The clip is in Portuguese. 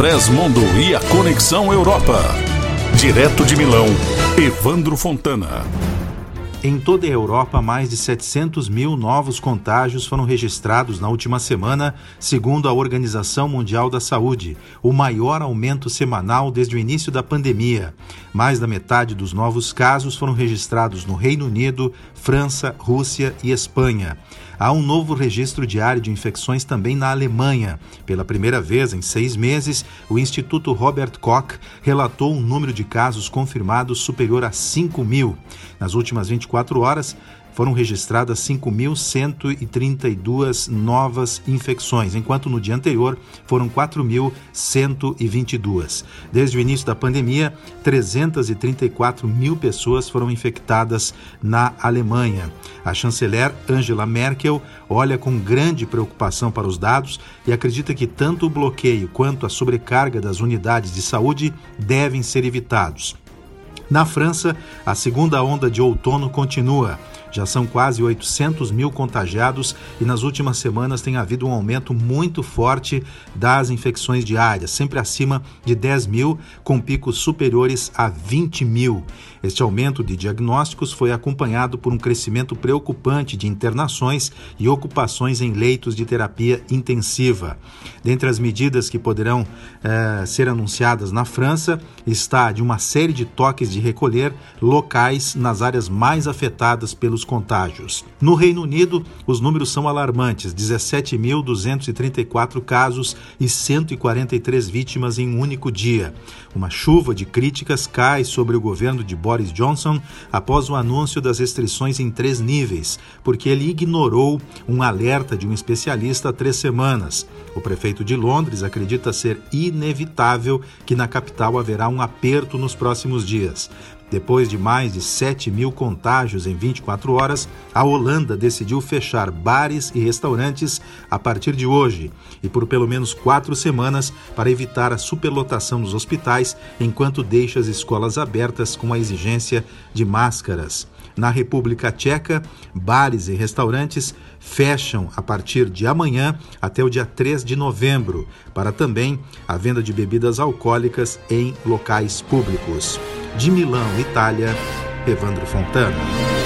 Express Mundo e a Conexão Europa. Direto de Milão, Evandro Fontana. Em toda a Europa, mais de 700 mil novos contágios foram registrados na última semana, segundo a Organização Mundial da Saúde, o maior aumento semanal desde o início da pandemia. Mais da metade dos novos casos foram registrados no Reino Unido, França, Rússia e Espanha. Há um novo registro diário de infecções também na Alemanha. Pela primeira vez em seis meses, o Instituto Robert Koch relatou um número de casos confirmados superior a 5 mil. Nas últimas 24 horas, foram registradas 5.132 novas infecções, enquanto no dia anterior foram 4.122. Desde o início da pandemia, 334 mil pessoas foram infectadas na Alemanha. A chanceler Angela Merkel olha com grande preocupação para os dados e acredita que tanto o bloqueio quanto a sobrecarga das unidades de saúde devem ser evitados. Na França, a segunda onda de outono continua. Já são quase 800 mil contagiados e nas últimas semanas tem havido um aumento muito forte das infecções diárias, sempre acima de 10 mil, com picos superiores a 20 mil. Este aumento de diagnósticos foi acompanhado por um crescimento preocupante de internações e ocupações em leitos de terapia intensiva. Dentre as medidas que poderão eh, ser anunciadas na França está de uma série de toques de recolher locais nas áreas mais afetadas pelos contágios. No Reino Unido, os números são alarmantes: 17.234 casos e 143 vítimas em um único dia. Uma chuva de críticas cai sobre o governo de Boris Johnson após o anúncio das restrições em três níveis, porque ele ignorou um alerta de um especialista há três semanas. O prefeito de Londres acredita ser inevitável que na capital haverá um aperto nos próximos dias. Depois de mais de 7 mil contágios em 24 horas, a Holanda decidiu fechar bares e restaurantes a partir de hoje e por pelo menos quatro semanas para evitar a superlotação nos hospitais enquanto deixa as escolas abertas com a exigência de máscaras. Na República Tcheca, bares e restaurantes fecham a partir de amanhã até o dia 3 de novembro, para também a venda de bebidas alcoólicas em locais públicos. De Milão, Itália, Evandro Fontana.